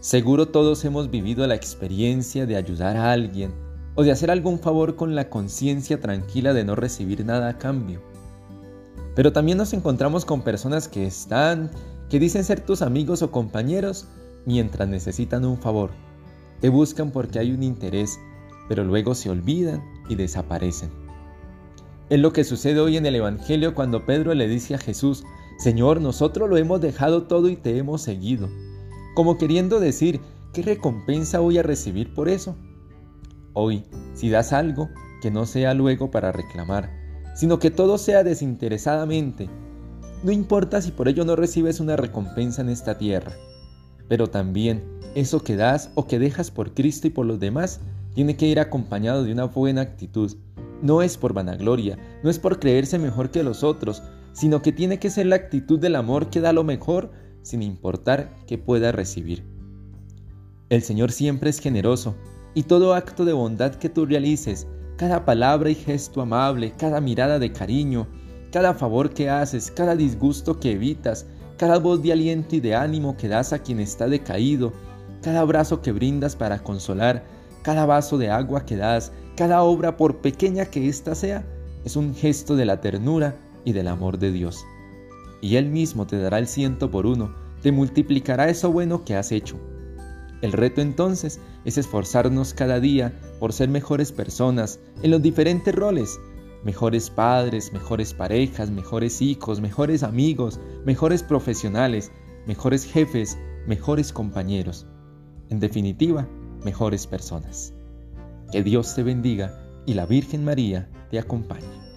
Seguro todos hemos vivido la experiencia de ayudar a alguien o de hacer algún favor con la conciencia tranquila de no recibir nada a cambio. Pero también nos encontramos con personas que están, que dicen ser tus amigos o compañeros mientras necesitan un favor. Te buscan porque hay un interés, pero luego se olvidan y desaparecen. Es lo que sucede hoy en el Evangelio cuando Pedro le dice a Jesús, Señor, nosotros lo hemos dejado todo y te hemos seguido, como queriendo decir, ¿qué recompensa voy a recibir por eso? Hoy, si das algo, que no sea luego para reclamar, sino que todo sea desinteresadamente. No importa si por ello no recibes una recompensa en esta tierra, pero también eso que das o que dejas por Cristo y por los demás tiene que ir acompañado de una buena actitud. No es por vanagloria, no es por creerse mejor que los otros, sino que tiene que ser la actitud del amor que da lo mejor sin importar qué pueda recibir. El Señor siempre es generoso y todo acto de bondad que tú realices, cada palabra y gesto amable, cada mirada de cariño, cada favor que haces, cada disgusto que evitas, cada voz de aliento y de ánimo que das a quien está decaído, cada abrazo que brindas para consolar, cada vaso de agua que das, cada obra, por pequeña que ésta sea, es un gesto de la ternura y del amor de Dios. Y Él mismo te dará el ciento por uno, te multiplicará eso bueno que has hecho. El reto entonces es esforzarnos cada día por ser mejores personas en los diferentes roles, mejores padres, mejores parejas, mejores hijos, mejores amigos, mejores profesionales, mejores jefes, mejores compañeros. En definitiva, mejores personas. Que Dios te bendiga y la Virgen María te acompañe.